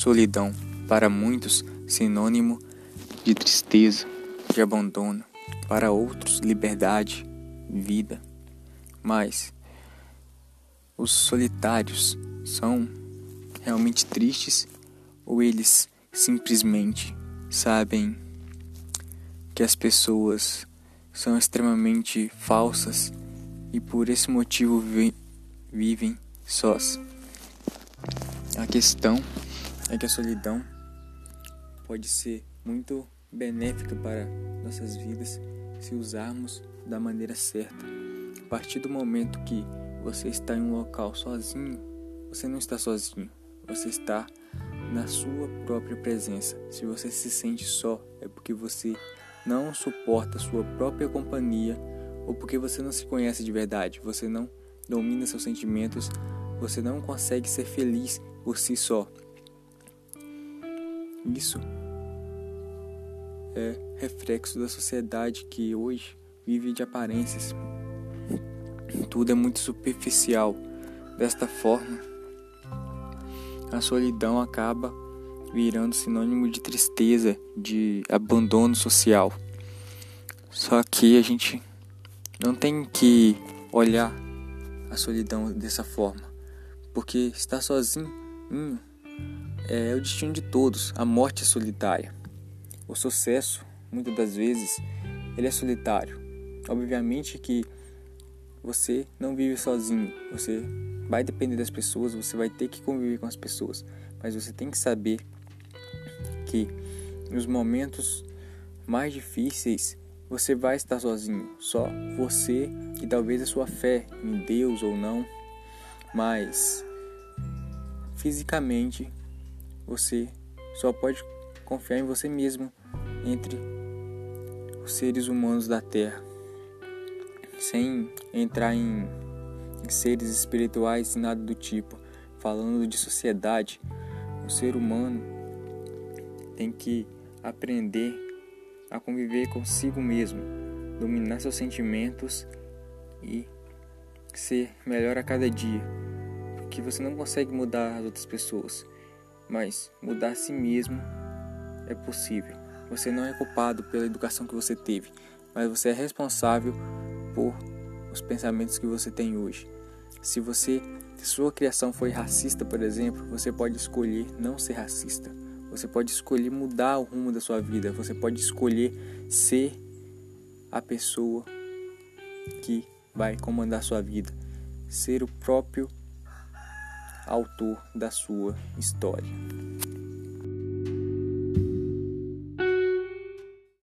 Solidão, para muitos, sinônimo de tristeza, de abandono, para outros, liberdade, vida. Mas os solitários são realmente tristes ou eles simplesmente sabem que as pessoas são extremamente falsas e por esse motivo vi vivem sós? A questão é que a solidão pode ser muito benéfica para nossas vidas se usarmos da maneira certa. A partir do momento que você está em um local sozinho, você não está sozinho, você está na sua própria presença. Se você se sente só, é porque você não suporta a sua própria companhia ou porque você não se conhece de verdade, você não domina seus sentimentos, você não consegue ser feliz por si só. Isso é reflexo da sociedade que hoje vive de aparências. Tudo é muito superficial. Desta forma, a solidão acaba virando sinônimo de tristeza, de abandono social. Só que a gente não tem que olhar a solidão dessa forma, porque estar sozinho é o destino de todos. A morte é solitária. O sucesso, muitas das vezes, ele é solitário. Obviamente que você não vive sozinho. Você vai depender das pessoas, você vai ter que conviver com as pessoas, mas você tem que saber que nos momentos mais difíceis você vai estar sozinho, só você e talvez a sua fé em Deus ou não, mas fisicamente você só pode confiar em você mesmo entre os seres humanos da Terra, sem entrar em, em seres espirituais e nada do tipo. Falando de sociedade, o ser humano tem que aprender a conviver consigo mesmo, dominar seus sentimentos e ser melhor a cada dia, porque você não consegue mudar as outras pessoas mas mudar a si mesmo é possível. Você não é culpado pela educação que você teve, mas você é responsável por os pensamentos que você tem hoje. Se você, se sua criação foi racista, por exemplo, você pode escolher não ser racista. Você pode escolher mudar o rumo da sua vida. Você pode escolher ser a pessoa que vai comandar sua vida, ser o próprio autor da sua história.